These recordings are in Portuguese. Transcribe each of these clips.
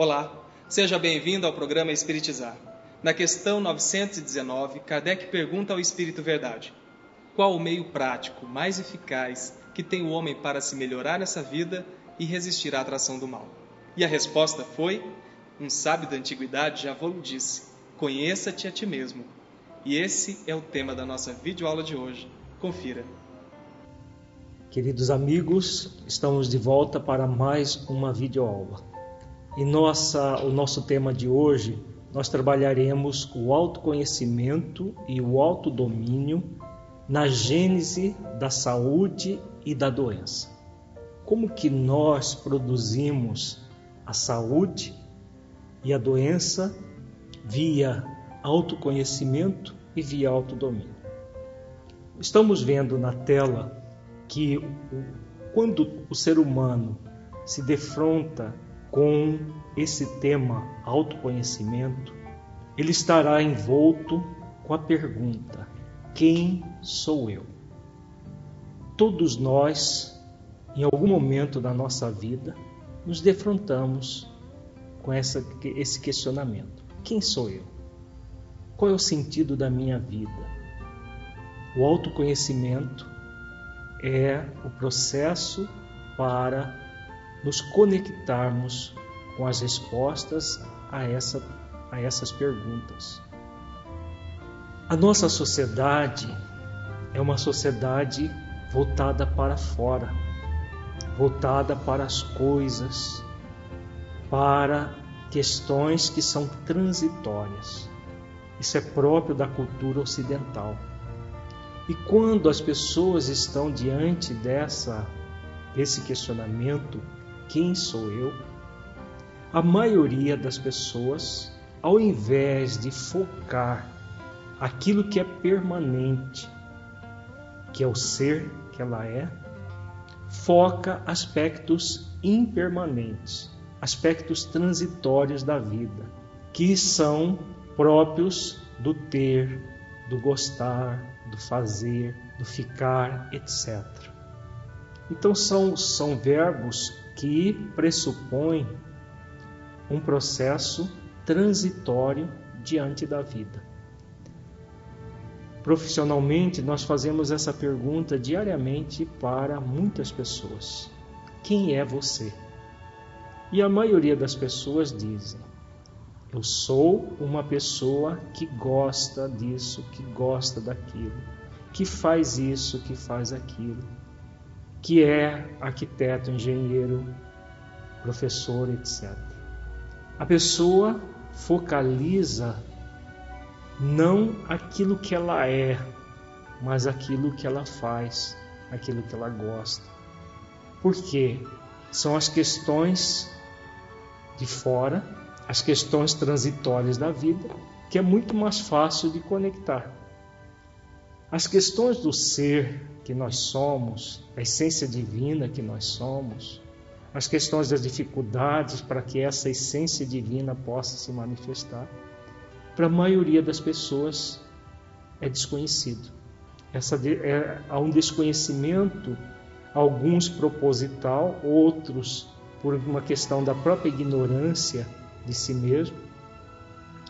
Olá, seja bem-vindo ao programa Espiritizar. Na questão 919, Kardec pergunta ao Espírito Verdade: Qual o meio prático mais eficaz que tem o homem para se melhorar nessa vida e resistir à atração do mal? E a resposta foi: Um sábio da antiguidade já vos disse: Conheça-te a ti mesmo. E esse é o tema da nossa videoaula de hoje. Confira. Queridos amigos, estamos de volta para mais uma videoaula. E nossa, o nosso tema de hoje, nós trabalharemos o autoconhecimento e o autodomínio na gênese da saúde e da doença. Como que nós produzimos a saúde e a doença via autoconhecimento e via autodomínio. Estamos vendo na tela que quando o ser humano se defronta com esse tema autoconhecimento, ele estará envolto com a pergunta: quem sou eu? Todos nós, em algum momento da nossa vida, nos defrontamos com essa, esse questionamento: quem sou eu? Qual é o sentido da minha vida? O autoconhecimento é o processo para nos conectarmos com as respostas a, essa, a essas perguntas. A nossa sociedade é uma sociedade voltada para fora, voltada para as coisas, para questões que são transitórias. Isso é próprio da cultura ocidental. E quando as pessoas estão diante dessa desse questionamento, quem sou eu? A maioria das pessoas, ao invés de focar aquilo que é permanente, que é o ser que ela é, foca aspectos impermanentes, aspectos transitórios da vida, que são próprios do ter, do gostar, do fazer, do ficar, etc. Então são, são verbos que pressupõem um processo transitório diante da vida. Profissionalmente, nós fazemos essa pergunta diariamente para muitas pessoas: Quem é você? E a maioria das pessoas dizem: eu sou uma pessoa que gosta disso, que gosta daquilo, que faz isso, que faz aquilo, que é arquiteto, engenheiro, professor, etc. A pessoa focaliza não aquilo que ela é, mas aquilo que ela faz, aquilo que ela gosta. Por quê? São as questões de fora as questões transitórias da vida, que é muito mais fácil de conectar. As questões do ser que nós somos, a essência divina que nós somos, as questões das dificuldades para que essa essência divina possa se manifestar, para a maioria das pessoas é desconhecido. Essa, é, há um desconhecimento, alguns proposital, outros por uma questão da própria ignorância de si mesmo,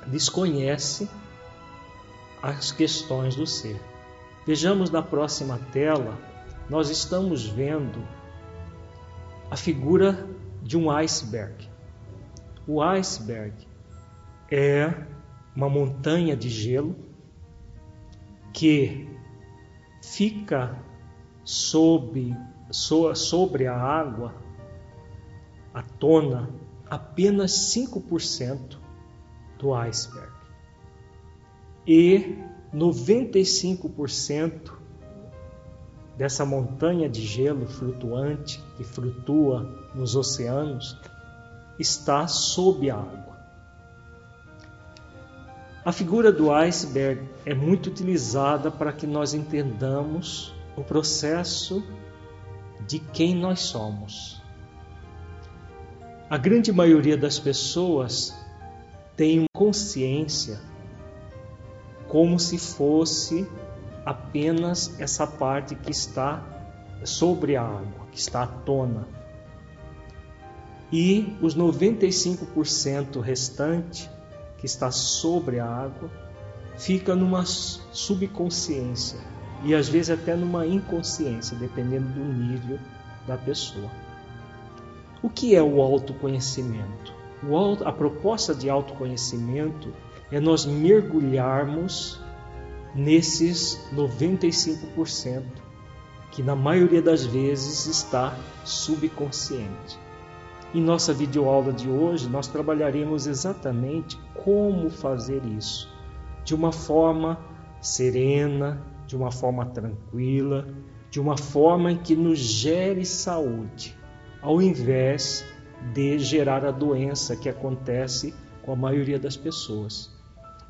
desconhece as questões do ser. Vejamos na próxima tela, nós estamos vendo a figura de um iceberg. O iceberg é uma montanha de gelo que fica sob, sobre a água, a tona apenas 5% do iceberg. E 95% dessa montanha de gelo flutuante que flutua nos oceanos está sob a água. A figura do iceberg é muito utilizada para que nós entendamos o processo de quem nós somos. A grande maioria das pessoas tem consciência como se fosse apenas essa parte que está sobre a água, que está à tona. e os 95% restante que está sobre a água fica numa subconsciência e às vezes até numa inconsciência, dependendo do nível da pessoa. O que é o autoconhecimento? O auto, a proposta de autoconhecimento é nós mergulharmos nesses 95% que na maioria das vezes está subconsciente. Em nossa videoaula de hoje, nós trabalharemos exatamente como fazer isso, de uma forma serena, de uma forma tranquila, de uma forma que nos gere saúde, ao invés de gerar a doença que acontece com a maioria das pessoas.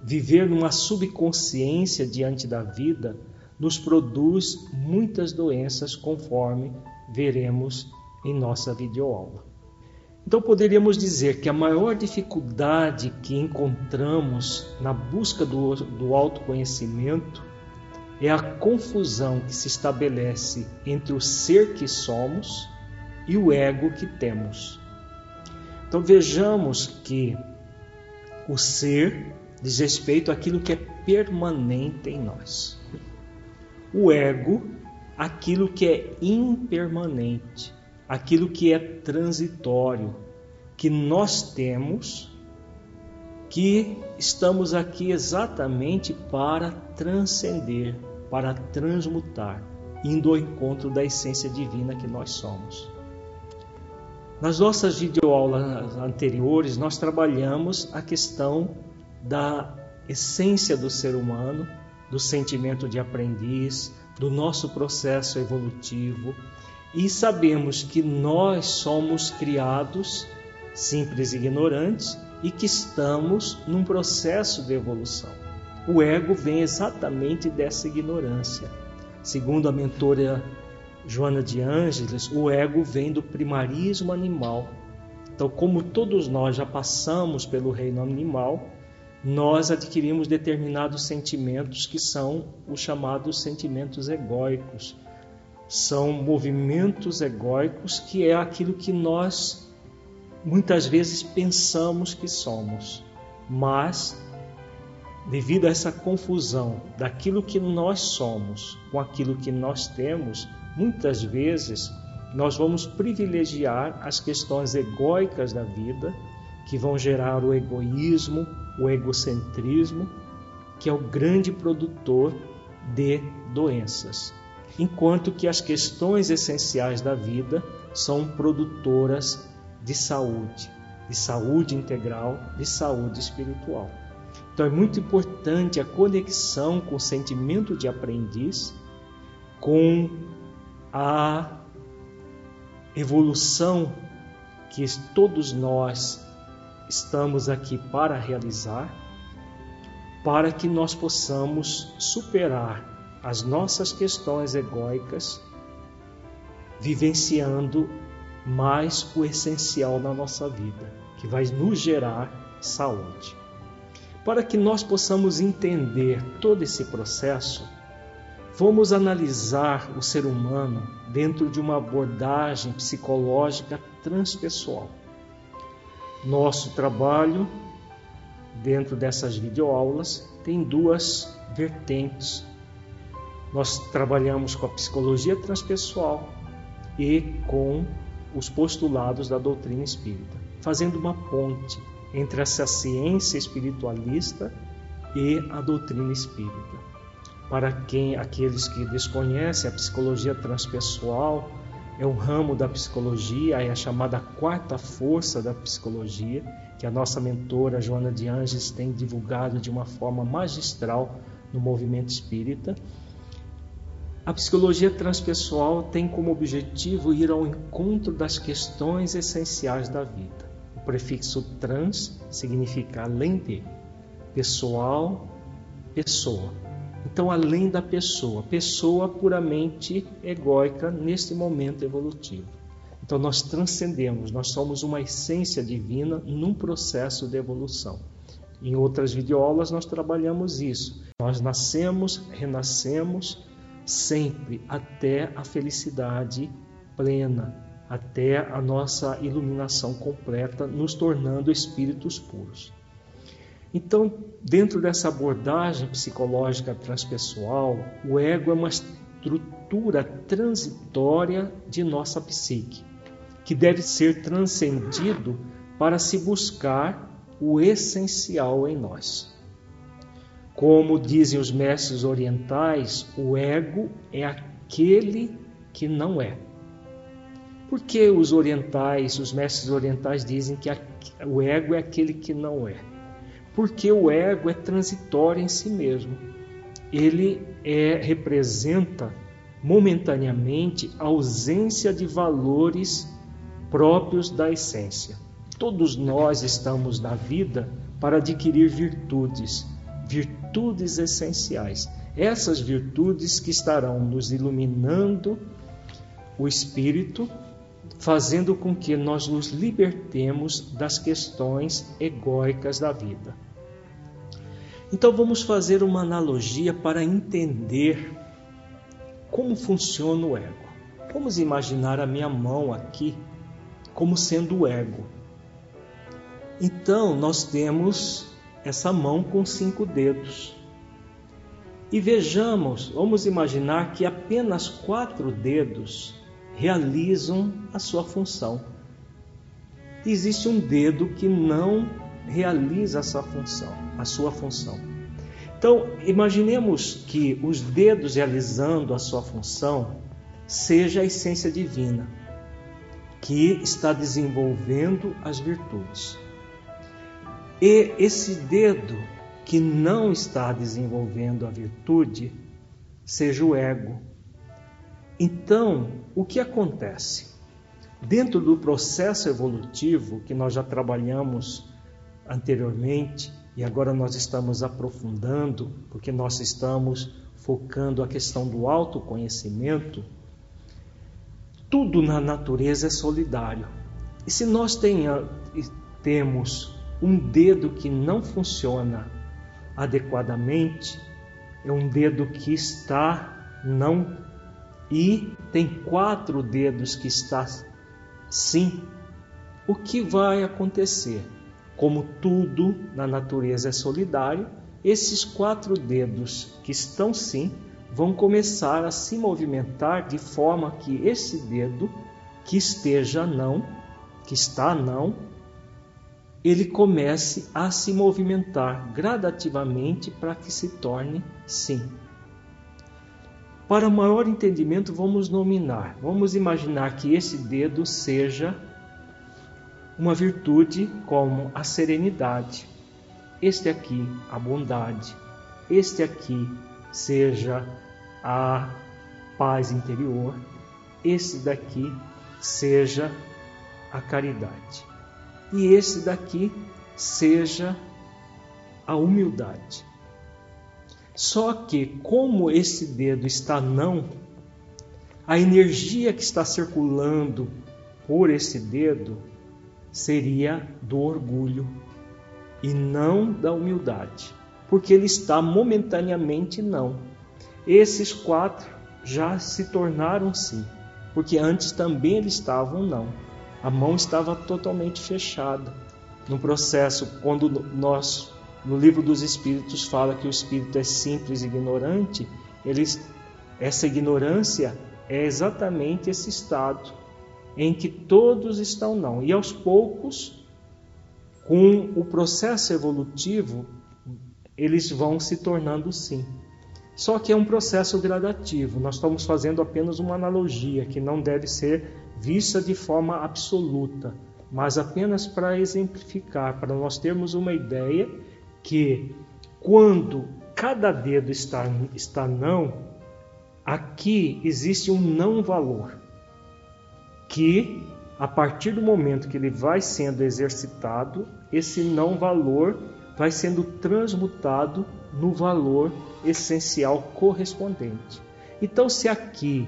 Viver numa subconsciência diante da vida nos produz muitas doenças, conforme veremos em nossa videoaula. Então poderíamos dizer que a maior dificuldade que encontramos na busca do, do autoconhecimento é a confusão que se estabelece entre o ser que somos e o ego que temos. Então vejamos que o ser diz respeito àquilo que é permanente em nós. O ego, aquilo que é impermanente aquilo que é transitório, que nós temos, que estamos aqui exatamente para transcender, para transmutar, indo ao encontro da essência divina que nós somos. Nas nossas videoaulas anteriores, nós trabalhamos a questão da essência do ser humano, do sentimento de aprendiz, do nosso processo evolutivo, e sabemos que nós somos criados simples ignorantes e que estamos num processo de evolução. O ego vem exatamente dessa ignorância. Segundo a mentora Joana de Ângeles, o ego vem do primarismo animal. Então, como todos nós já passamos pelo reino animal, nós adquirimos determinados sentimentos que são os chamados sentimentos egóicos, são movimentos egóicos que é aquilo que nós muitas vezes pensamos que somos, mas devido a essa confusão daquilo que nós somos com aquilo que nós temos, muitas vezes nós vamos privilegiar as questões egóicas da vida, que vão gerar o egoísmo, o egocentrismo, que é o grande produtor de doenças enquanto que as questões essenciais da vida são produtoras de saúde, de saúde integral, de saúde espiritual. Então é muito importante a conexão com o sentimento de aprendiz, com a evolução que todos nós estamos aqui para realizar, para que nós possamos superar as nossas questões egóicas, vivenciando mais o essencial na nossa vida, que vai nos gerar saúde. Para que nós possamos entender todo esse processo, vamos analisar o ser humano dentro de uma abordagem psicológica transpessoal. Nosso trabalho dentro dessas videoaulas tem duas vertentes nós trabalhamos com a psicologia transpessoal e com os postulados da doutrina espírita, fazendo uma ponte entre essa ciência espiritualista e a doutrina espírita. Para quem aqueles que desconhecem a psicologia transpessoal, é um ramo da psicologia, é a chamada quarta força da psicologia, que a nossa mentora Joana de Anges tem divulgado de uma forma magistral no movimento espírita a psicologia transpessoal tem como objetivo ir ao encontro das questões essenciais da vida. O prefixo trans significa além de, pessoal, pessoa. Então, além da pessoa, pessoa puramente egóica neste momento evolutivo. Então, nós transcendemos, nós somos uma essência divina num processo de evolução. Em outras videoaulas, nós trabalhamos isso. Nós nascemos, renascemos sempre até a felicidade plena, até a nossa iluminação completa, nos tornando espíritos puros. Então, dentro dessa abordagem psicológica transpessoal, o ego é uma estrutura transitória de nossa psique, que deve ser transcendido para se buscar o essencial em nós. Como dizem os mestres orientais, o ego é aquele que não é. Por que os orientais, os mestres orientais dizem que o ego é aquele que não é? Porque o ego é transitório em si mesmo. Ele é, representa momentaneamente a ausência de valores próprios da essência. Todos nós estamos na vida para adquirir virtudes, virtudes essenciais. Essas virtudes que estarão nos iluminando o espírito fazendo com que nós nos libertemos das questões egóicas da vida. Então vamos fazer uma analogia para entender como funciona o ego. Vamos imaginar a minha mão aqui como sendo o ego. Então nós temos essa mão com cinco dedos. E vejamos, vamos imaginar que apenas quatro dedos realizam a sua função. Existe um dedo que não realiza essa função, a sua função. Então, imaginemos que os dedos realizando a sua função seja a essência divina que está desenvolvendo as virtudes. E esse dedo que não está desenvolvendo a virtude seja o ego, então, o que acontece? Dentro do processo evolutivo que nós já trabalhamos anteriormente e agora nós estamos aprofundando, porque nós estamos focando a questão do autoconhecimento, tudo na natureza é solidário. E se nós tenha, temos um dedo que não funciona adequadamente, é um dedo que está não e tem quatro dedos que está sim, o que vai acontecer? Como tudo na natureza é solidário, esses quatro dedos que estão sim vão começar a se movimentar de forma que esse dedo que esteja não, que está não, ele comece a se movimentar gradativamente para que se torne sim. Para maior entendimento, vamos nominar, vamos imaginar que esse dedo seja uma virtude como a serenidade, este aqui a bondade, este aqui seja a paz interior, este daqui seja a caridade. E esse daqui seja a humildade. Só que, como esse dedo está não, a energia que está circulando por esse dedo seria do orgulho e não da humildade, porque ele está momentaneamente não. Esses quatro já se tornaram sim, porque antes também eles estavam não. A mão estava totalmente fechada. No processo, quando nós no livro dos Espíritos fala que o espírito é simples e ignorante, eles, essa ignorância é exatamente esse estado em que todos estão não. E aos poucos, com o processo evolutivo, eles vão se tornando sim. Só que é um processo gradativo. Nós estamos fazendo apenas uma analogia que não deve ser vista de forma absoluta, mas apenas para exemplificar, para nós termos uma ideia que quando cada dedo está, está não, aqui existe um não valor, que a partir do momento que ele vai sendo exercitado, esse não valor vai sendo transmutado no valor essencial correspondente. Então, se aqui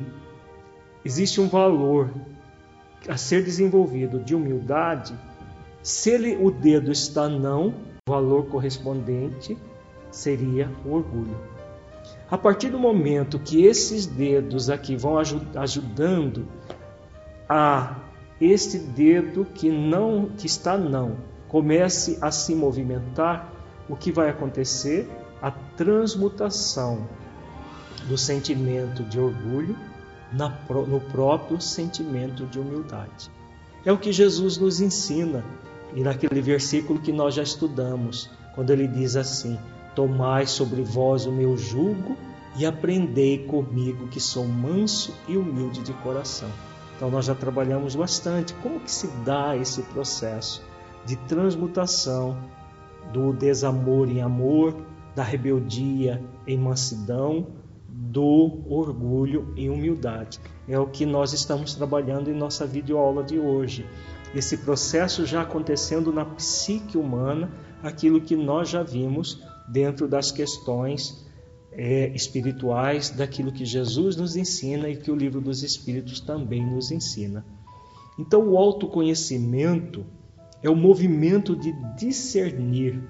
existe um valor a ser desenvolvido de humildade, se ele, o dedo está não, o valor correspondente seria o orgulho. A partir do momento que esses dedos aqui vão ajudando a este dedo que não que está não comece a se movimentar, o que vai acontecer? A transmutação do sentimento de orgulho no próprio sentimento de humildade. É o que Jesus nos ensina e naquele versículo que nós já estudamos, quando ele diz assim: Tomai sobre vós o meu jugo e aprendei comigo, que sou manso e humilde de coração. Então nós já trabalhamos bastante como que se dá esse processo de transmutação do desamor em amor, da rebeldia em mansidão, do orgulho em humildade. É o que nós estamos trabalhando em nossa videoaula de hoje. Esse processo já acontecendo na psique humana, aquilo que nós já vimos dentro das questões é, espirituais, daquilo que Jesus nos ensina e que o livro dos Espíritos também nos ensina. Então, o autoconhecimento é o movimento de discernir,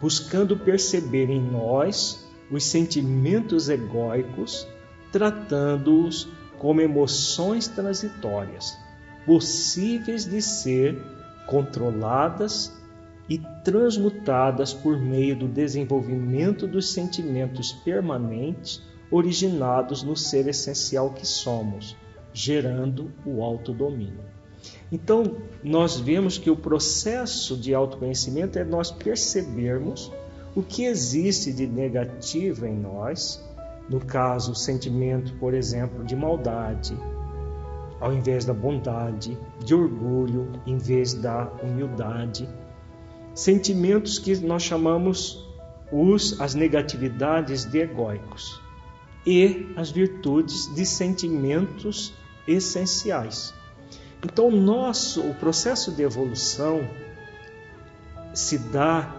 buscando perceber em nós os sentimentos egóicos, tratando-os como emoções transitórias, possíveis de ser controladas e transmutadas por meio do desenvolvimento dos sentimentos permanentes originados no ser essencial que somos, gerando o autodomínio. Então, nós vemos que o processo de autoconhecimento é nós percebermos o que existe de negativo em nós, no caso, o sentimento, por exemplo, de maldade, ao invés da bondade, de orgulho, em vez da humildade, sentimentos que nós chamamos os, as negatividades de egóicos e as virtudes de sentimentos essenciais. Então, o nosso, o processo de evolução se dá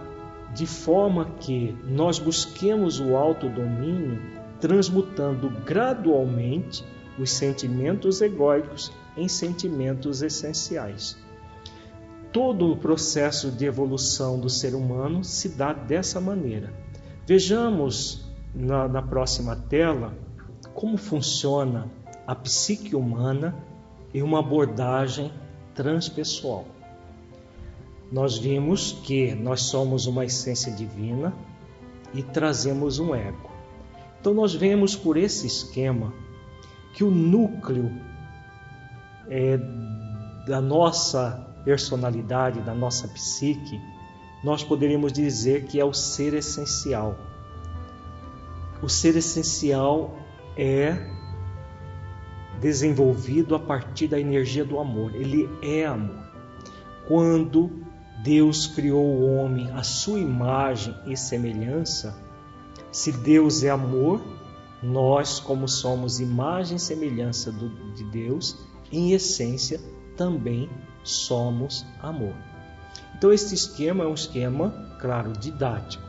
de forma que nós busquemos o autodomínio, transmutando gradualmente os sentimentos egóicos em sentimentos essenciais. Todo o processo de evolução do ser humano se dá dessa maneira. Vejamos na, na próxima tela como funciona a psique humana e uma abordagem transpessoal. Nós vimos que nós somos uma essência divina e trazemos um ego. Então nós vemos por esse esquema que o núcleo é, da nossa personalidade, da nossa psique, nós poderíamos dizer que é o ser essencial. O ser essencial é desenvolvido a partir da energia do amor. Ele é amor. Quando Deus criou o homem à sua imagem e semelhança, se Deus é amor, nós, como somos imagem e semelhança de Deus, em essência também somos amor. Então, esse esquema é um esquema, claro, didático.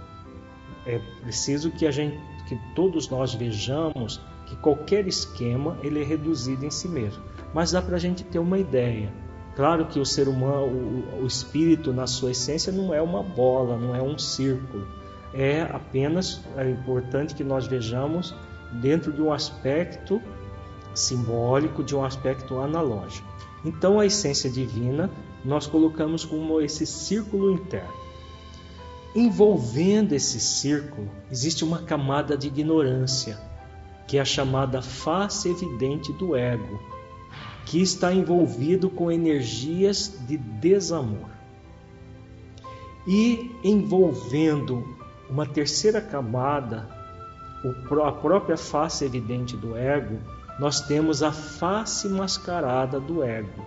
É preciso que a gente, que todos nós vejamos que qualquer esquema ele é reduzido em si mesmo. Mas dá para a gente ter uma ideia. Claro que o ser humano, o, o espírito na sua essência não é uma bola, não é um círculo. É apenas é importante que nós vejamos dentro de um aspecto simbólico, de um aspecto analógico. Então a essência divina nós colocamos como esse círculo interno. Envolvendo esse círculo existe uma camada de ignorância que é a chamada face evidente do ego, que está envolvido com energias de desamor. E envolvendo uma terceira camada, a própria face evidente do ego, nós temos a face mascarada do ego,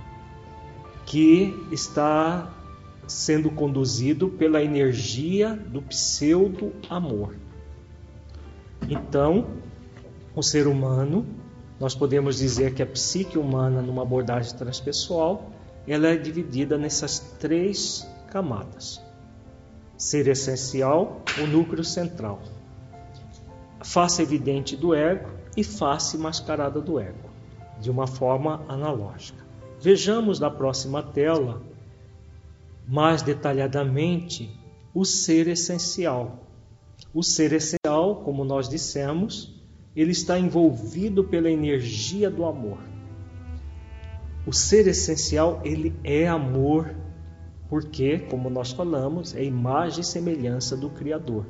que está sendo conduzido pela energia do pseudo-amor. Então, o ser humano, nós podemos dizer que a psique humana, numa abordagem transpessoal, ela é dividida nessas três camadas: ser essencial, o núcleo central, face evidente do ego e face mascarada do ego, de uma forma analógica. Vejamos na próxima tela mais detalhadamente o ser essencial. O ser essencial, como nós dissemos, ele está envolvido pela energia do amor. O ser essencial, ele é amor, porque, como nós falamos, é imagem e semelhança do Criador.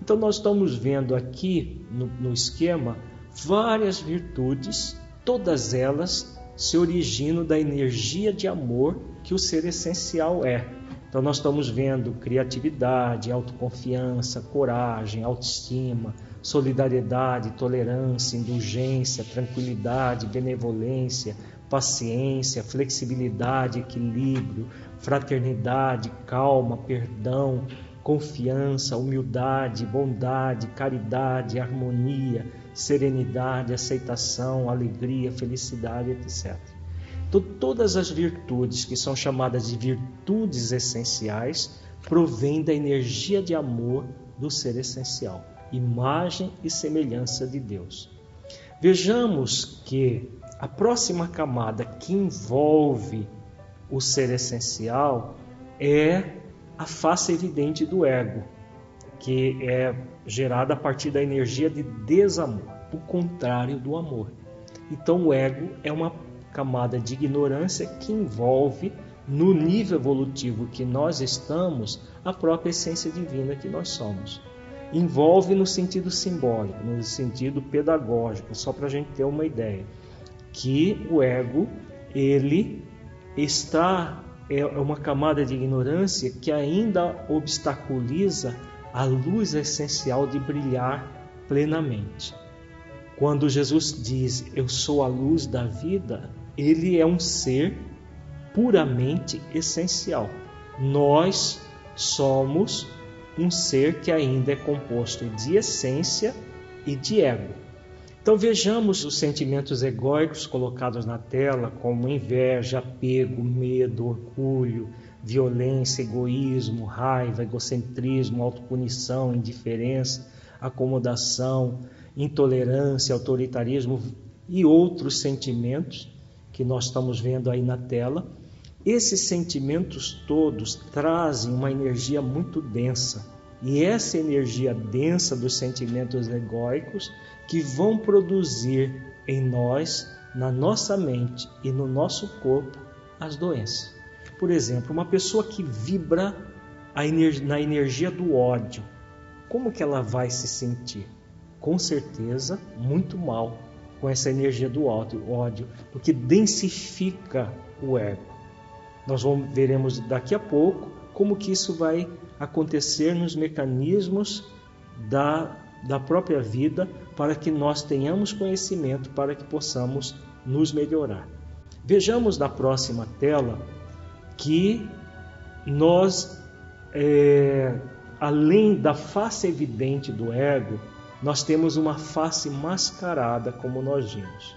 Então, nós estamos vendo aqui no, no esquema várias virtudes, todas elas se originam da energia de amor que o ser essencial é. Então, nós estamos vendo criatividade, autoconfiança, coragem, autoestima, solidariedade, tolerância, indulgência, tranquilidade, benevolência, paciência, flexibilidade, equilíbrio, fraternidade, calma, perdão, confiança, humildade, bondade, caridade, harmonia, serenidade, aceitação, alegria, felicidade, etc. Então, todas as virtudes que são chamadas de virtudes essenciais provêm da energia de amor do ser essencial, imagem e semelhança de Deus. Vejamos que a próxima camada que envolve o ser essencial é a face evidente do ego, que é gerada a partir da energia de desamor, o contrário do amor. Então, o ego é uma camada de ignorância que envolve, no nível evolutivo que nós estamos, a própria essência divina que nós somos. Envolve no sentido simbólico, no sentido pedagógico, só para a gente ter uma ideia que o ego ele está é uma camada de ignorância que ainda obstaculiza a luz essencial de brilhar plenamente. Quando Jesus diz eu sou a luz da vida, ele é um ser puramente essencial. Nós somos um ser que ainda é composto de essência e de ego. Então vejamos os sentimentos egóicos colocados na tela, como inveja, apego, medo, orgulho, violência, egoísmo, raiva, egocentrismo, autopunição, indiferença, acomodação, intolerância, autoritarismo e outros sentimentos que nós estamos vendo aí na tela. Esses sentimentos todos trazem uma energia muito densa. E essa energia densa dos sentimentos egóicos que vão produzir em nós, na nossa mente e no nosso corpo, as doenças. Por exemplo, uma pessoa que vibra na energia do ódio, como que ela vai se sentir? Com certeza, muito mal com essa energia do ódio, porque densifica o ego. Nós vamos, veremos daqui a pouco como que isso vai acontecer nos mecanismos da, da própria vida para que nós tenhamos conhecimento, para que possamos nos melhorar. Vejamos na próxima tela que nós, é, além da face evidente do ego, nós temos uma face mascarada, como nós vimos.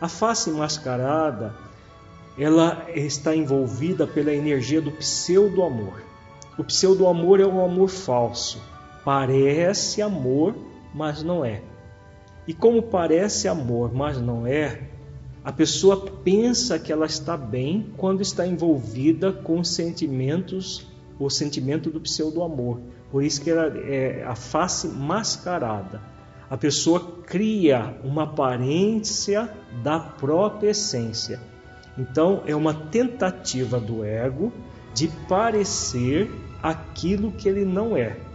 A face mascarada, ela está envolvida pela energia do pseudo-amor. O pseudo-amor é o amor falso. Parece amor, mas não é. E como parece amor, mas não é, a pessoa pensa que ela está bem quando está envolvida com sentimentos, o sentimento do pseudo-amor. Por isso que ela é a face mascarada. A pessoa cria uma aparência da própria essência. Então, é uma tentativa do ego de parecer aquilo que ele não é.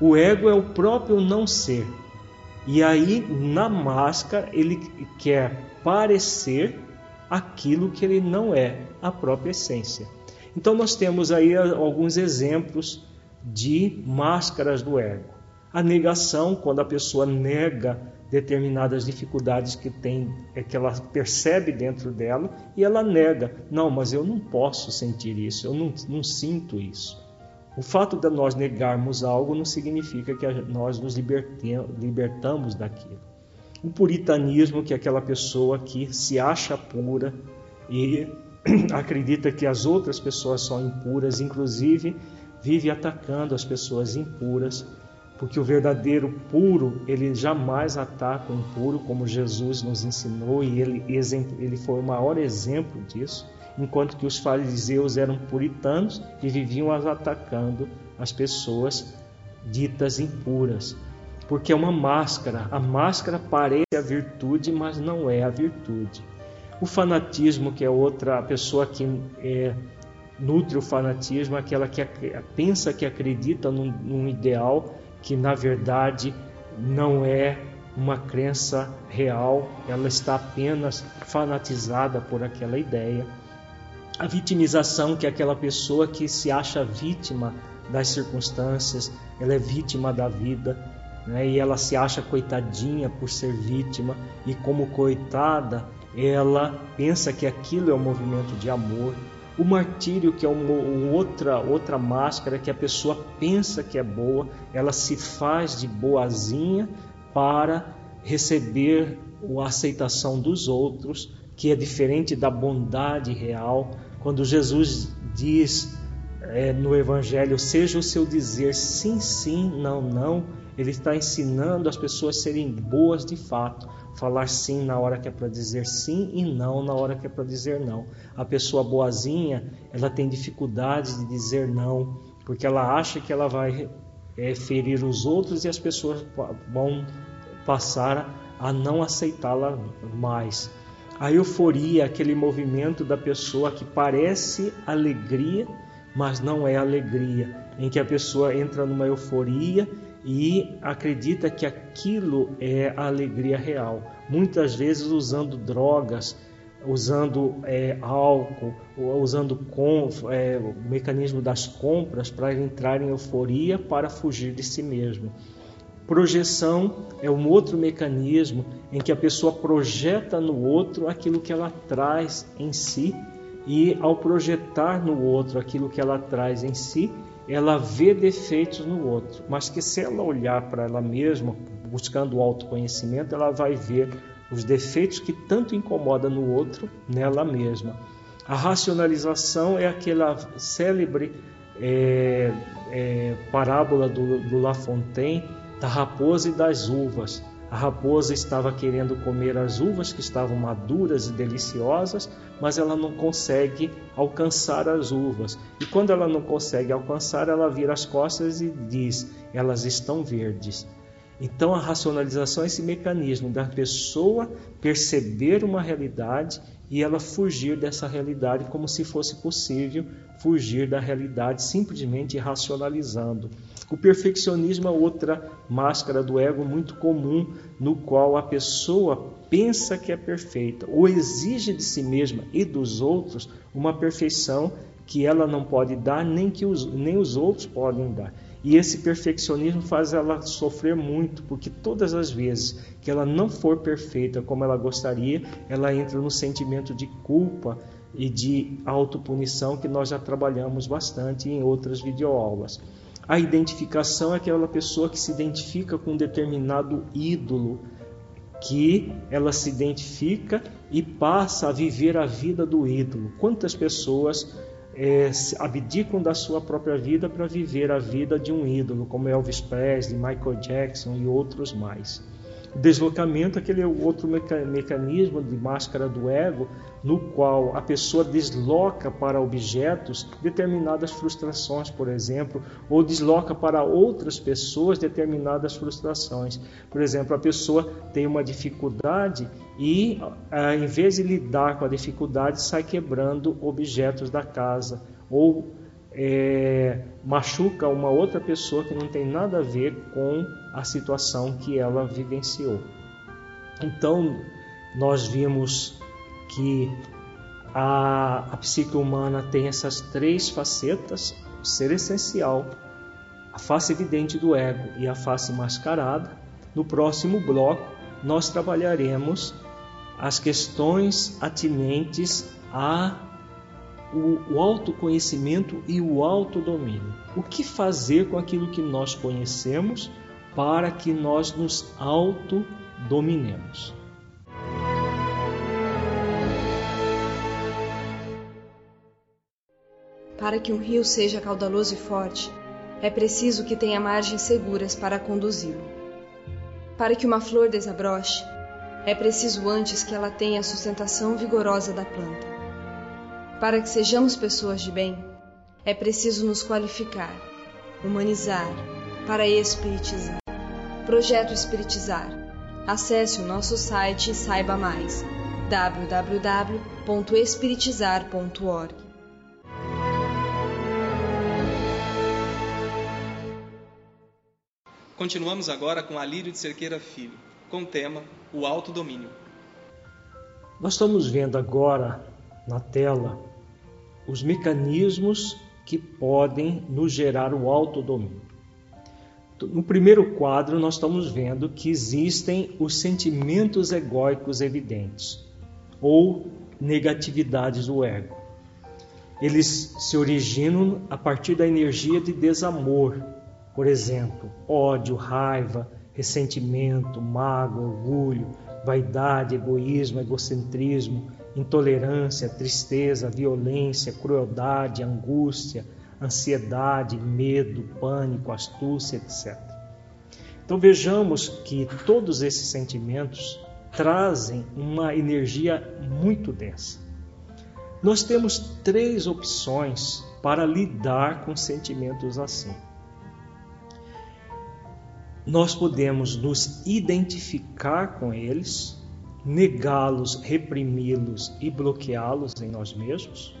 O ego é o próprio não ser. E aí, na máscara, ele quer parecer aquilo que ele não é, a própria essência. Então, nós temos aí alguns exemplos de máscaras do ego. A negação, quando a pessoa nega determinadas dificuldades que tem, é que ela percebe dentro dela e ela nega. Não, mas eu não posso sentir isso, eu não, não sinto isso. O fato de nós negarmos algo não significa que nós nos libertamos daquilo. O puritanismo, que é aquela pessoa que se acha pura e acredita que as outras pessoas são impuras, inclusive vive atacando as pessoas impuras, porque o verdadeiro puro, ele jamais ataca o impuro, como Jesus nos ensinou e ele, ele foi o maior exemplo disso enquanto que os fariseus eram puritanos e viviam atacando as pessoas ditas impuras. Porque é uma máscara. A máscara parece a virtude, mas não é a virtude. O fanatismo, que é outra pessoa que é, nutre o fanatismo, aquela que pensa que acredita num, num ideal que na verdade não é uma crença real, ela está apenas fanatizada por aquela ideia. A vitimização, que é aquela pessoa que se acha vítima das circunstâncias, ela é vítima da vida, né? e ela se acha coitadinha por ser vítima, e como coitada, ela pensa que aquilo é um movimento de amor. O martírio, que é uma outra, outra máscara, que a pessoa pensa que é boa, ela se faz de boazinha para receber a aceitação dos outros, que é diferente da bondade real. Quando Jesus diz é, no Evangelho, seja o seu dizer sim, sim, não, não, ele está ensinando as pessoas a serem boas de fato, falar sim na hora que é para dizer sim e não na hora que é para dizer não. A pessoa boazinha, ela tem dificuldade de dizer não, porque ela acha que ela vai é, ferir os outros e as pessoas vão passar a não aceitá-la mais. A euforia, aquele movimento da pessoa que parece alegria, mas não é alegria, em que a pessoa entra numa euforia e acredita que aquilo é a alegria real. Muitas vezes usando drogas, usando é, álcool, usando com, é, o mecanismo das compras para entrar em euforia para fugir de si mesmo. Projeção é um outro mecanismo em que a pessoa projeta no outro aquilo que ela traz em si, e ao projetar no outro aquilo que ela traz em si, ela vê defeitos no outro, mas que se ela olhar para ela mesma, buscando o autoconhecimento, ela vai ver os defeitos que tanto incomoda no outro, nela mesma. A racionalização é aquela célebre é, é, parábola do, do La Fontaine da raposa e das uvas. A raposa estava querendo comer as uvas que estavam maduras e deliciosas, mas ela não consegue alcançar as uvas. E quando ela não consegue alcançar, ela vira as costas e diz: Elas estão verdes. Então a racionalização é esse mecanismo da pessoa perceber uma realidade e ela fugir dessa realidade como se fosse possível fugir da realidade simplesmente racionalizando. O perfeccionismo é outra máscara do ego muito comum, no qual a pessoa pensa que é perfeita ou exige de si mesma e dos outros uma perfeição que ela não pode dar nem que os, nem os outros podem dar. E esse perfeccionismo faz ela sofrer muito, porque todas as vezes que ela não for perfeita como ela gostaria, ela entra no sentimento de culpa e de autopunição que nós já trabalhamos bastante em outras videoaulas. A identificação é aquela pessoa que se identifica com um determinado ídolo, que ela se identifica e passa a viver a vida do ídolo. Quantas pessoas é, abdicam da sua própria vida para viver a vida de um ídolo, como Elvis Presley, Michael Jackson e outros mais. Deslocamento, aquele é outro mecanismo de máscara do ego, no qual a pessoa desloca para objetos determinadas frustrações, por exemplo, ou desloca para outras pessoas determinadas frustrações. Por exemplo, a pessoa tem uma dificuldade e, em vez de lidar com a dificuldade, sai quebrando objetos da casa ou é, machuca uma outra pessoa que não tem nada a ver com a situação que ela vivenciou. Então, nós vimos que a, a psique humana tem essas três facetas: o ser essencial, a face evidente do ego e a face mascarada. No próximo bloco, nós trabalharemos as questões atinentes a o, o autoconhecimento e o autodomínio. O que fazer com aquilo que nós conhecemos para que nós nos autodominemos? Para que um rio seja caudaloso e forte, é preciso que tenha margens seguras para conduzi-lo. Para que uma flor desabroche, é preciso antes que ela tenha a sustentação vigorosa da planta. Para que sejamos pessoas de bem, é preciso nos qualificar, humanizar, para espiritizar. Projeto Espiritizar. Acesse o nosso site e saiba mais. www.espiritizar.org. Continuamos agora com Alírio de Cerqueira Filho, com o tema O Alto Domínio. Nós estamos vendo agora na tela os mecanismos que podem nos gerar o autodomínio. No primeiro quadro, nós estamos vendo que existem os sentimentos egóicos evidentes ou negatividades do ego. Eles se originam a partir da energia de desamor, por exemplo, ódio, raiva, ressentimento, mágoa, orgulho, vaidade, egoísmo, egocentrismo, intolerância, tristeza, violência, crueldade, angústia, ansiedade, medo, pânico, astúcia, etc. Então vejamos que todos esses sentimentos trazem uma energia muito densa. Nós temos três opções para lidar com sentimentos assim. Nós podemos nos identificar com eles, negá-los, reprimi-los e bloqueá-los em nós mesmos.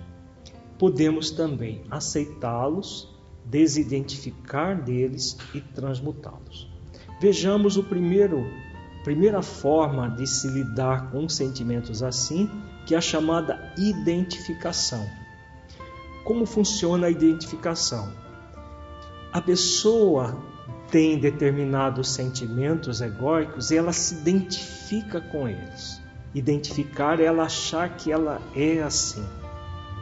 Podemos também aceitá-los, desidentificar deles e transmutá-los. Vejamos o primeiro primeira forma de se lidar com sentimentos assim, que é a chamada identificação. Como funciona a identificação? A pessoa tem determinados sentimentos egóicos e ela se identifica com eles. Identificar é ela achar que ela é assim.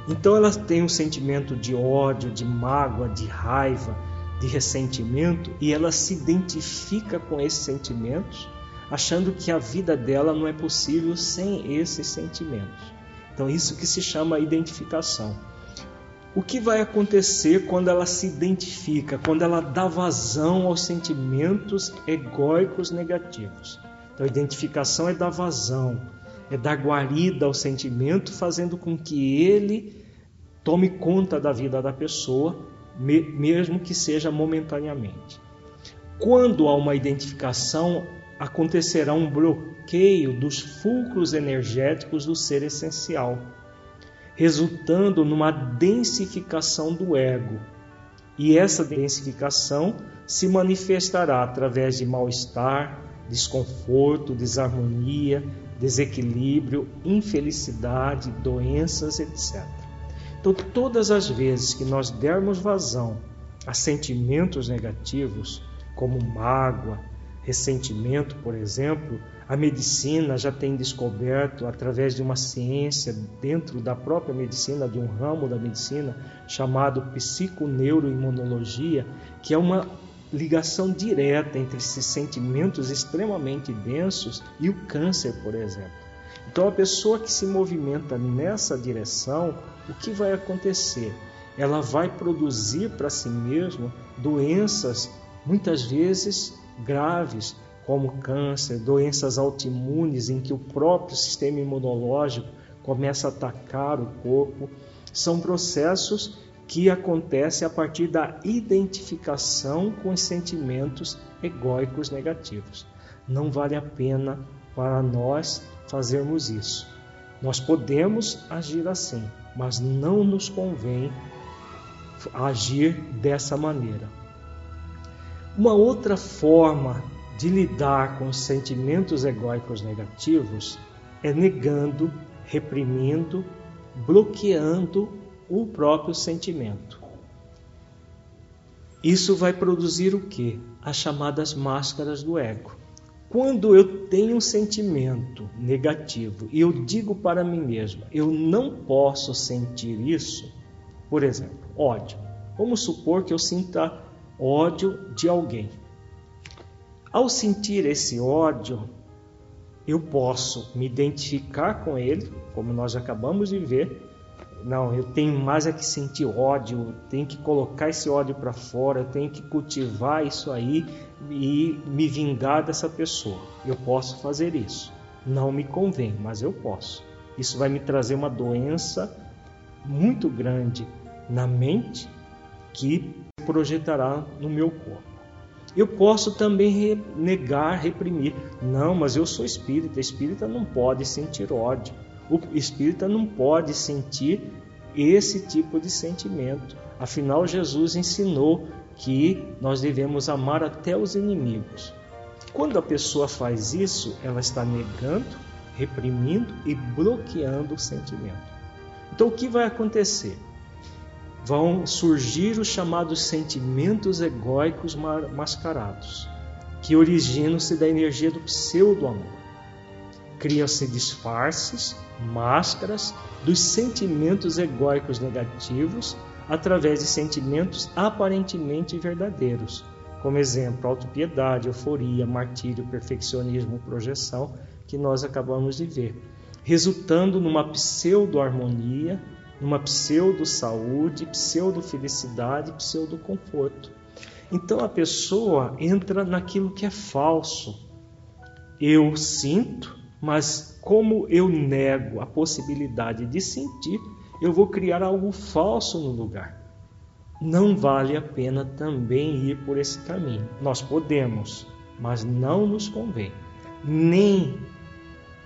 Então ela tem um sentimento de ódio, de mágoa, de raiva, de ressentimento e ela se identifica com esses sentimentos, achando que a vida dela não é possível sem esses sentimentos. Então isso que se chama identificação. O que vai acontecer quando ela se identifica, quando ela dá vazão aos sentimentos egóicos negativos? Então, a identificação é dar vazão, é dar guarida ao sentimento, fazendo com que ele tome conta da vida da pessoa, mesmo que seja momentaneamente. Quando há uma identificação, acontecerá um bloqueio dos fulcros energéticos do ser essencial resultando numa densificação do ego. E essa densificação se manifestará através de mal-estar, desconforto, desarmonia, desequilíbrio, infelicidade, doenças, etc. Então, todas as vezes que nós dermos vazão a sentimentos negativos, como mágoa, ressentimento, por exemplo, a medicina já tem descoberto, através de uma ciência dentro da própria medicina, de um ramo da medicina, chamado psiconeuroimunologia, que é uma ligação direta entre esses sentimentos extremamente densos e o câncer, por exemplo. Então, a pessoa que se movimenta nessa direção, o que vai acontecer? Ela vai produzir para si mesma doenças, muitas vezes graves, como câncer, doenças autoimunes em que o próprio sistema imunológico começa a atacar o corpo, são processos que acontecem a partir da identificação com os sentimentos egóicos negativos. Não vale a pena para nós fazermos isso. Nós podemos agir assim, mas não nos convém agir dessa maneira. Uma outra forma de lidar com os sentimentos egóicos negativos é negando, reprimindo, bloqueando o próprio sentimento. Isso vai produzir o que? As chamadas máscaras do ego. Quando eu tenho um sentimento negativo e eu digo para mim mesmo, eu não posso sentir isso, por exemplo, ódio. Vamos supor que eu sinta ódio de alguém. Ao sentir esse ódio, eu posso me identificar com ele, como nós acabamos de ver. Não, eu tenho mais é que sentir ódio, tenho que colocar esse ódio para fora, tenho que cultivar isso aí e me vingar dessa pessoa. Eu posso fazer isso. Não me convém, mas eu posso. Isso vai me trazer uma doença muito grande na mente que projetará no meu corpo. Eu posso também negar, reprimir. Não, mas eu sou espírita. Espírita não pode sentir ódio. O espírita não pode sentir esse tipo de sentimento. Afinal, Jesus ensinou que nós devemos amar até os inimigos. Quando a pessoa faz isso, ela está negando, reprimindo e bloqueando o sentimento. Então, o que vai acontecer? Vão surgir os chamados sentimentos egóicos mascarados, que originam-se da energia do pseudo-amor. Criam-se disfarces, máscaras dos sentimentos egóicos negativos através de sentimentos aparentemente verdadeiros, como exemplo, autopiedade, euforia, martírio, perfeccionismo, projeção, que nós acabamos de ver, resultando numa pseudo-harmonia, numa pseudo-saúde, pseudo-felicidade, pseudo-conforto. Então a pessoa entra naquilo que é falso. Eu sinto, mas como eu nego a possibilidade de sentir, eu vou criar algo falso no lugar. Não vale a pena também ir por esse caminho. Nós podemos, mas não nos convém nem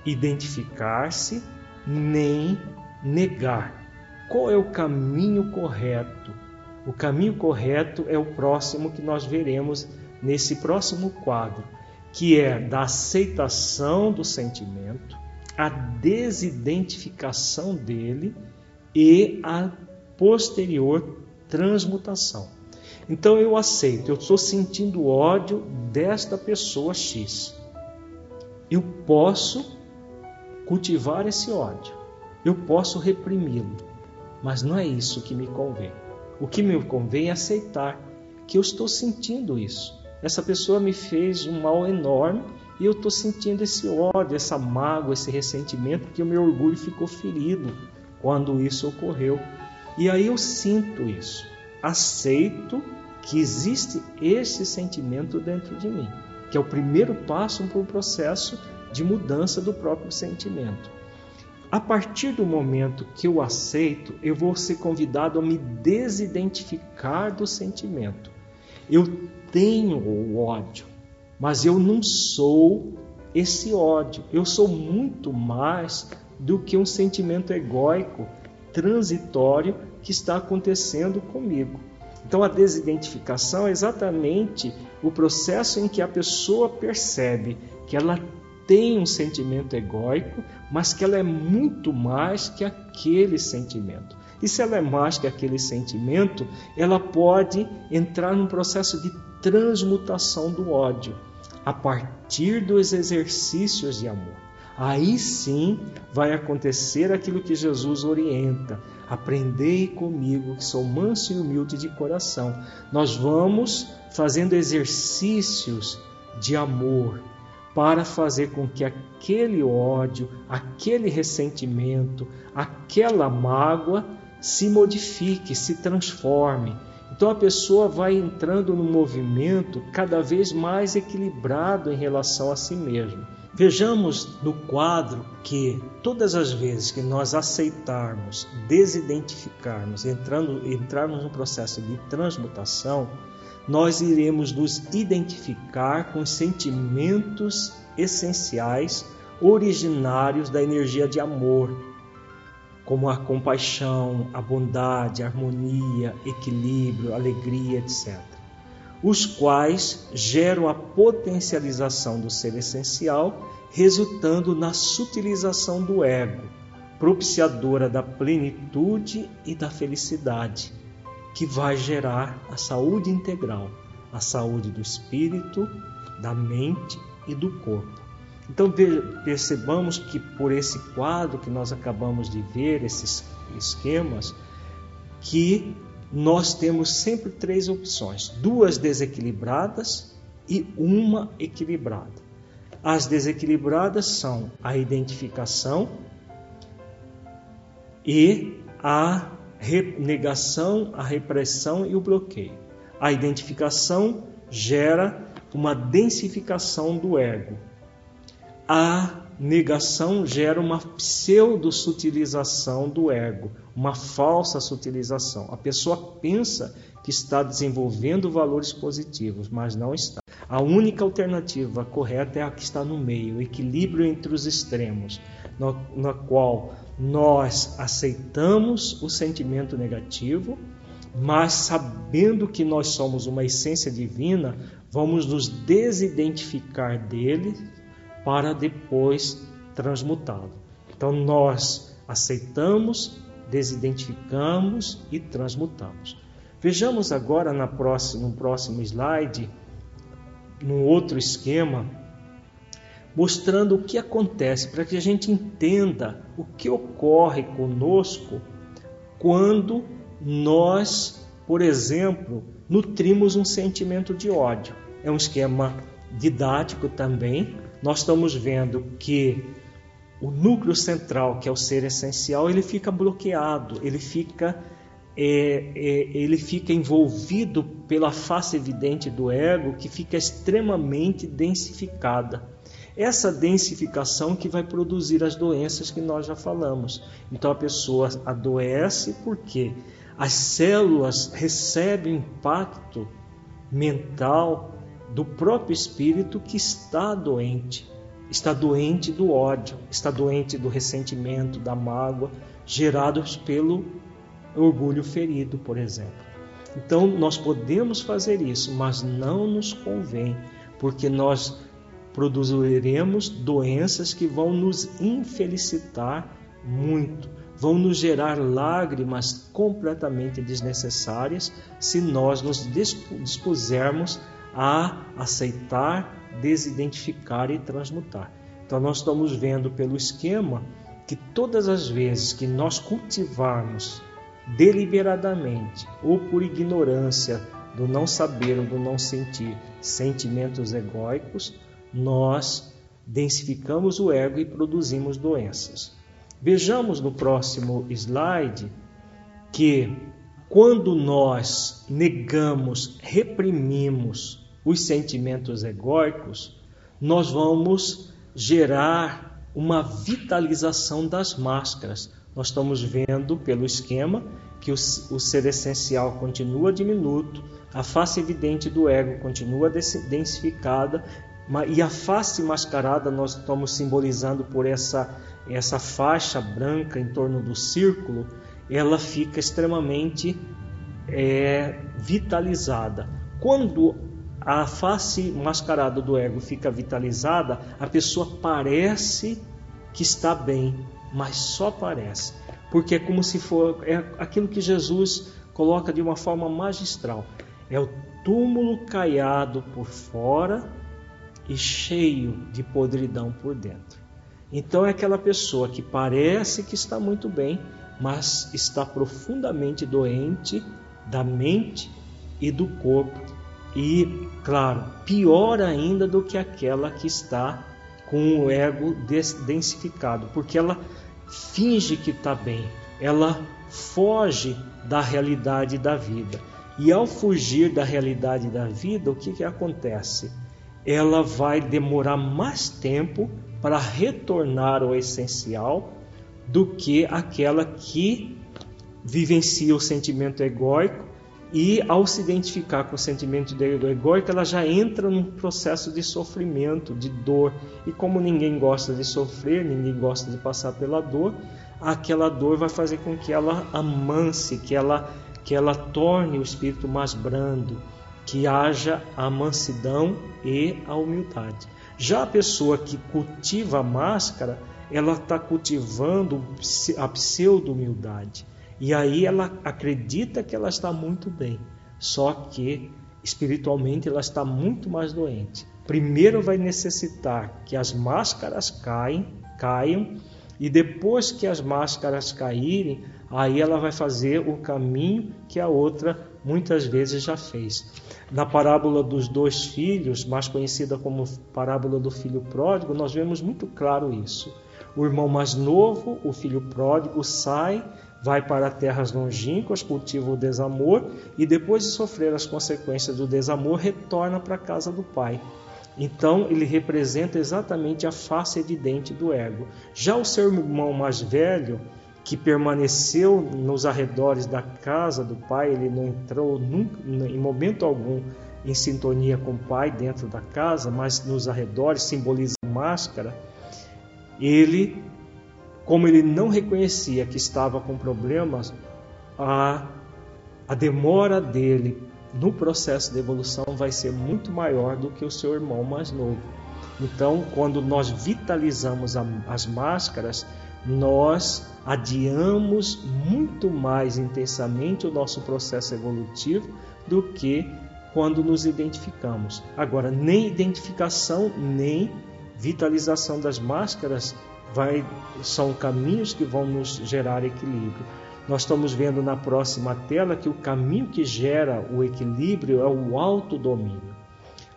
identificar-se, nem negar. Qual é o caminho correto? O caminho correto é o próximo que nós veremos nesse próximo quadro, que é da aceitação do sentimento, a desidentificação dele e a posterior transmutação. Então eu aceito, eu estou sentindo ódio desta pessoa X. Eu posso cultivar esse ódio, eu posso reprimi-lo, mas não é isso que me convém. O que me convém é aceitar que eu estou sentindo isso. Essa pessoa me fez um mal enorme e eu estou sentindo esse ódio, essa mágoa, esse ressentimento, porque o meu orgulho ficou ferido quando isso ocorreu. E aí eu sinto isso, aceito que existe esse sentimento dentro de mim, que é o primeiro passo para o processo de mudança do próprio sentimento. A partir do momento que eu aceito, eu vou ser convidado a me desidentificar do sentimento. Eu tenho o ódio, mas eu não sou esse ódio. Eu sou muito mais do que um sentimento egóico, transitório, que está acontecendo comigo. Então, a desidentificação é exatamente o processo em que a pessoa percebe que ela tem um sentimento egóico, mas que ela é muito mais que aquele sentimento. E se ela é mais que aquele sentimento, ela pode entrar num processo de transmutação do ódio a partir dos exercícios de amor aí sim vai acontecer aquilo que Jesus orienta. Aprendei comigo, que sou manso e humilde de coração. Nós vamos fazendo exercícios de amor para fazer com que aquele ódio, aquele ressentimento, aquela mágoa se modifique, se transforme. Então a pessoa vai entrando no movimento cada vez mais equilibrado em relação a si mesmo. Vejamos no quadro que todas as vezes que nós aceitarmos, desidentificarmos, entrando, entrarmos no processo de transmutação, nós iremos nos identificar com sentimentos essenciais, originários da energia de amor, como a compaixão, a bondade, a harmonia, equilíbrio, alegria, etc os quais geram a potencialização do ser essencial, resultando na sutilização do ego, propiciadora da plenitude e da felicidade, que vai gerar a saúde integral, a saúde do espírito, da mente e do corpo. Então percebamos que por esse quadro que nós acabamos de ver, esses esquemas, que nós temos sempre três opções: duas desequilibradas e uma equilibrada. As desequilibradas são a identificação e a negação, a repressão e o bloqueio. A identificação gera uma densificação do ego. A negação gera uma pseudo-sutilização do ego, uma falsa sutilização. A pessoa pensa que está desenvolvendo valores positivos, mas não está. A única alternativa correta é a que está no meio, equilíbrio entre os extremos, na qual nós aceitamos o sentimento negativo, mas sabendo que nós somos uma essência divina, vamos nos desidentificar dele para depois transmutá-lo. Então nós aceitamos, desidentificamos e transmutamos. Vejamos agora na próxima, no próximo slide, num outro esquema, mostrando o que acontece para que a gente entenda o que ocorre conosco quando nós, por exemplo, nutrimos um sentimento de ódio. É um esquema didático também. Nós estamos vendo que o núcleo central, que é o ser essencial, ele fica bloqueado, ele fica é, é, ele fica envolvido pela face evidente do ego, que fica extremamente densificada. Essa densificação que vai produzir as doenças que nós já falamos. Então a pessoa adoece porque as células recebem impacto mental do próprio espírito que está doente. Está doente do ódio, está doente do ressentimento, da mágoa, gerados pelo orgulho ferido, por exemplo. Então, nós podemos fazer isso, mas não nos convém, porque nós produziremos doenças que vão nos infelicitar muito vão nos gerar lágrimas completamente desnecessárias se nós nos dispusermos a aceitar, desidentificar e transmutar. Então, nós estamos vendo pelo esquema que todas as vezes que nós cultivarmos deliberadamente ou por ignorância do não saber ou do não sentir sentimentos egóicos, nós densificamos o ego e produzimos doenças. Vejamos no próximo slide que quando nós negamos, reprimimos os sentimentos egóicos, nós vamos gerar uma vitalização das máscaras. Nós estamos vendo pelo esquema que o, o ser essencial continua diminuto, a face evidente do ego continua densificada e a face mascarada nós estamos simbolizando por essa essa faixa branca em torno do círculo, ela fica extremamente é, vitalizada. Quando a face mascarada do ego fica vitalizada, a pessoa parece que está bem, mas só parece, porque é como se for é aquilo que Jesus coloca de uma forma magistral. É o túmulo caiado por fora e cheio de podridão por dentro. Então é aquela pessoa que parece que está muito bem, mas está profundamente doente da mente e do corpo. E, claro, pior ainda do que aquela que está com o ego densificado, porque ela finge que está bem, ela foge da realidade da vida. E ao fugir da realidade da vida, o que, que acontece? Ela vai demorar mais tempo para retornar ao essencial do que aquela que vivencia o sentimento egóico e ao se identificar com o sentimento egóico, ela já entra num processo de sofrimento, de dor. E como ninguém gosta de sofrer, ninguém gosta de passar pela dor, aquela dor vai fazer com que ela amance, que ela que ela torne o espírito mais brando, que haja a mansidão e a humildade. Já a pessoa que cultiva a máscara, ela está cultivando a pseudo-humildade. E aí ela acredita que ela está muito bem, só que espiritualmente ela está muito mais doente. Primeiro vai necessitar que as máscaras caem, caiam, e depois que as máscaras caírem, aí ela vai fazer o caminho que a outra muitas vezes já fez. Na parábola dos dois filhos, mais conhecida como parábola do filho pródigo, nós vemos muito claro isso. O irmão mais novo, o filho pródigo, sai, vai para terras longínquas, cultiva o desamor e depois de sofrer as consequências do desamor, retorna para a casa do pai. Então, ele representa exatamente a face evidente do ego. Já o seu irmão mais velho, que permaneceu nos arredores da casa do pai, ele não entrou nunca, em momento algum em sintonia com o pai dentro da casa, mas nos arredores simboliza máscara. Ele, como ele não reconhecia que estava com problemas, a, a demora dele no processo de evolução vai ser muito maior do que o seu irmão mais novo. Então, quando nós vitalizamos a, as máscaras, nós adiamos muito mais intensamente o nosso processo evolutivo do que quando nos identificamos. Agora, nem identificação, nem vitalização das máscaras vai, são caminhos que vão nos gerar equilíbrio. Nós estamos vendo na próxima tela que o caminho que gera o equilíbrio é o autodomínio.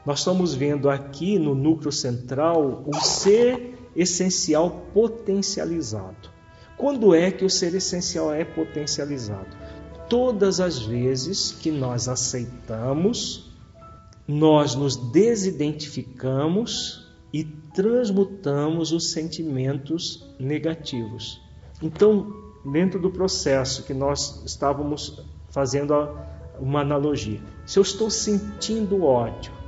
Nós estamos vendo aqui no núcleo central o ser essencial potencializado. Quando é que o ser essencial é potencializado? Todas as vezes que nós aceitamos, nós nos desidentificamos e transmutamos os sentimentos negativos. Então, dentro do processo que nós estávamos fazendo uma analogia. Se eu estou sentindo ódio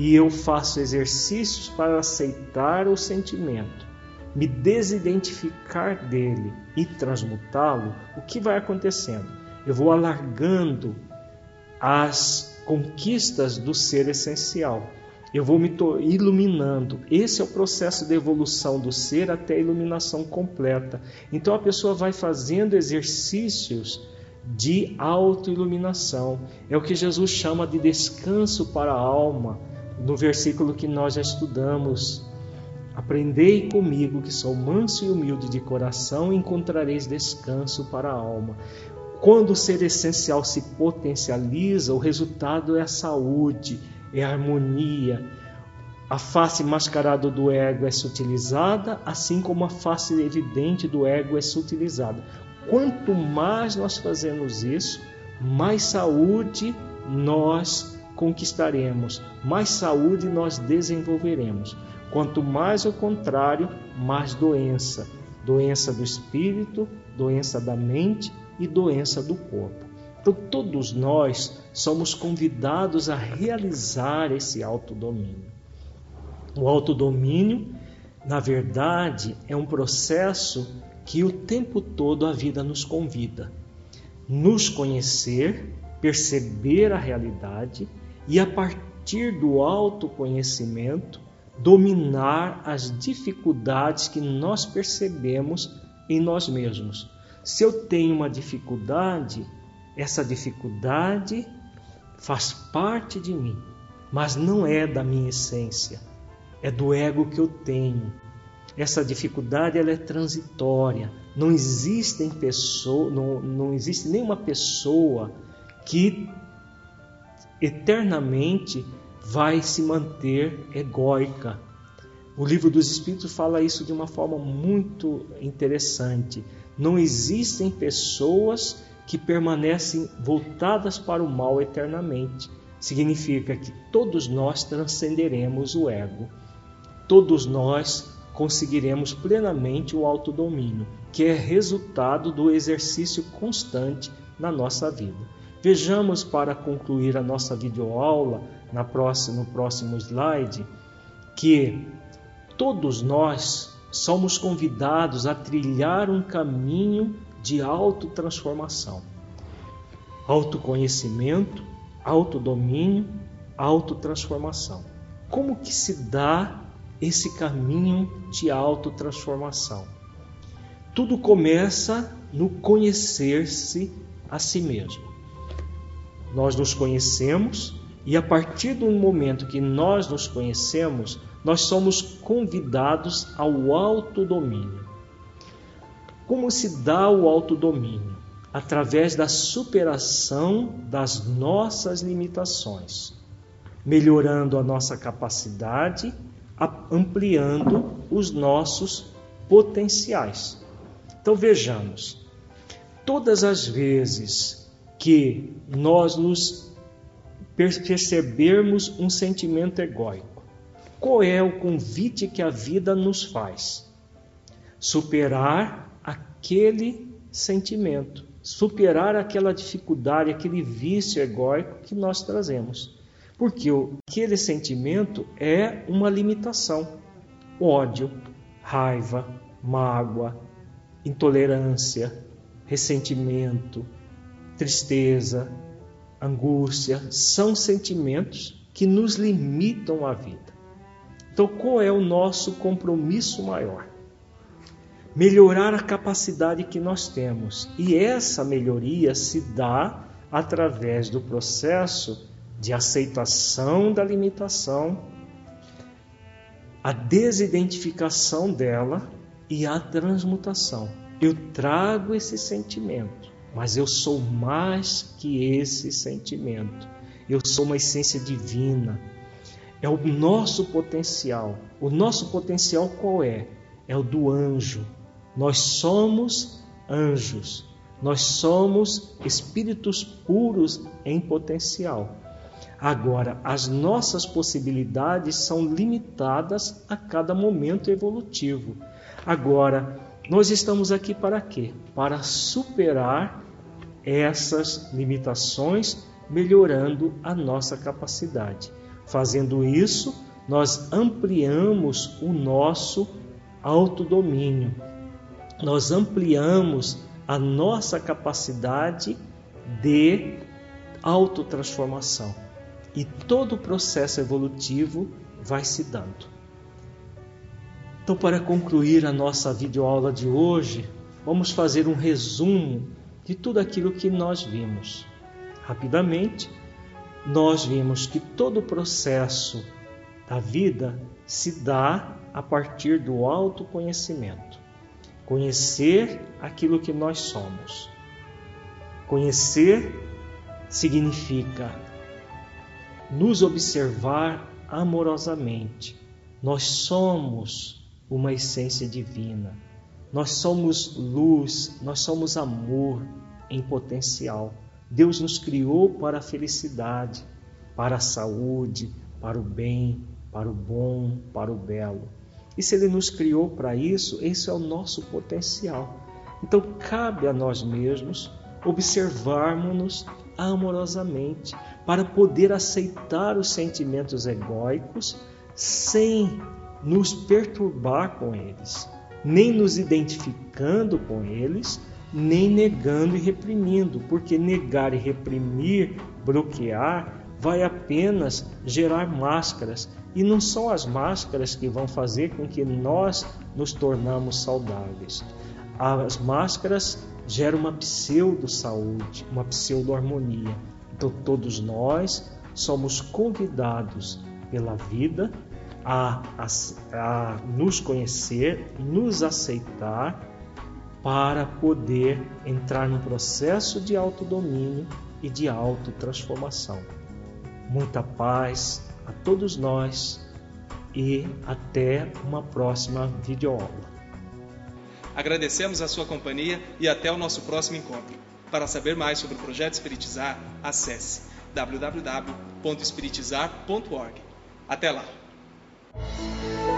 e eu faço exercícios para aceitar o sentimento, me desidentificar dele e transmutá-lo, o que vai acontecendo? Eu vou alargando as conquistas do ser essencial eu vou me iluminando. Esse é o processo de evolução do ser até a iluminação completa. Então a pessoa vai fazendo exercícios de autoiluminação. É o que Jesus chama de descanso para a alma, no versículo que nós já estudamos. Aprendei comigo, que sou manso e humilde de coração, e encontrareis descanso para a alma. Quando o ser essencial se potencializa, o resultado é a saúde, é a harmonia. A face mascarada do ego é sutilizada, assim como a face evidente do ego é sutilizada. Quanto mais nós fazemos isso, mais saúde nós conquistaremos, mais saúde nós desenvolveremos. Quanto mais o contrário, mais doença. Doença do espírito, doença da mente e doença do corpo. Então, todos nós somos convidados a realizar esse autodomínio. O autodomínio, na verdade, é um processo que o tempo todo a vida nos convida. Nos conhecer, perceber a realidade e, a partir do autoconhecimento, dominar as dificuldades que nós percebemos em nós mesmos. Se eu tenho uma dificuldade, essa dificuldade faz parte de mim, mas não é da minha essência, é do ego que eu tenho. Essa dificuldade ela é transitória. Não pessoa, não, não existe nenhuma pessoa que eternamente vai se manter egóica. O livro dos Espíritos fala isso de uma forma muito interessante. Não existem pessoas que permanecem voltadas para o mal eternamente. Significa que todos nós transcenderemos o ego. Todos nós conseguiremos plenamente o autodomínio, que é resultado do exercício constante na nossa vida. Vejamos para concluir a nossa videoaula na próxima, no próximo slide que todos nós somos convidados a trilhar um caminho de autotransformação. Autoconhecimento, autodomínio, autotransformação. Como que se dá esse caminho de autotransformação? Tudo começa no conhecer-se a si mesmo. Nós nos conhecemos e a partir do momento que nós nos conhecemos, nós somos convidados ao autodomínio. Como se dá o autodomínio? Através da superação das nossas limitações, melhorando a nossa capacidade, ampliando os nossos potenciais. Então vejamos, todas as vezes que nós nos percebermos um sentimento egóico, qual é o convite que a vida nos faz? Superar aquele sentimento, superar aquela dificuldade, aquele vício egóico que nós trazemos. Porque aquele sentimento é uma limitação. Ódio, raiva, mágoa, intolerância, ressentimento, tristeza, angústia, são sentimentos que nos limitam a vida. Então, qual é o nosso compromisso maior? Melhorar a capacidade que nós temos. E essa melhoria se dá através do processo de aceitação da limitação, a desidentificação dela e a transmutação. Eu trago esse sentimento, mas eu sou mais que esse sentimento. Eu sou uma essência divina. É o nosso potencial. O nosso potencial qual é? É o do anjo. Nós somos anjos. Nós somos espíritos puros em potencial. Agora, as nossas possibilidades são limitadas a cada momento evolutivo. Agora, nós estamos aqui para quê? Para superar essas limitações, melhorando a nossa capacidade. Fazendo isso, nós ampliamos o nosso autodomínio. Nós ampliamos a nossa capacidade de autotransformação e todo o processo evolutivo vai se dando. Então, para concluir a nossa videoaula de hoje, vamos fazer um resumo de tudo aquilo que nós vimos. Rapidamente, nós vimos que todo o processo da vida se dá a partir do autoconhecimento. Conhecer aquilo que nós somos. Conhecer significa nos observar amorosamente. Nós somos uma essência divina. Nós somos luz, nós somos amor em potencial. Deus nos criou para a felicidade, para a saúde, para o bem, para o bom, para o belo. E se Ele nos criou para isso, esse é o nosso potencial. Então cabe a nós mesmos observarmos-nos amorosamente, para poder aceitar os sentimentos egóicos sem nos perturbar com eles, nem nos identificando com eles, nem negando e reprimindo, porque negar e reprimir, bloquear, vai apenas gerar máscaras, e não são as máscaras que vão fazer com que nós nos tornamos saudáveis. As máscaras geram uma pseudo-saúde, uma pseudo-harmonia. Então, todos nós somos convidados pela vida a, a, a nos conhecer, nos aceitar, para poder entrar num processo de autodomínio e de autotransformação. Muita paz a todos nós e até uma próxima videoaula. Agradecemos a sua companhia e até o nosso próximo encontro. Para saber mais sobre o projeto Espiritizar, acesse www.espiritizar.org. Até lá! Thank you.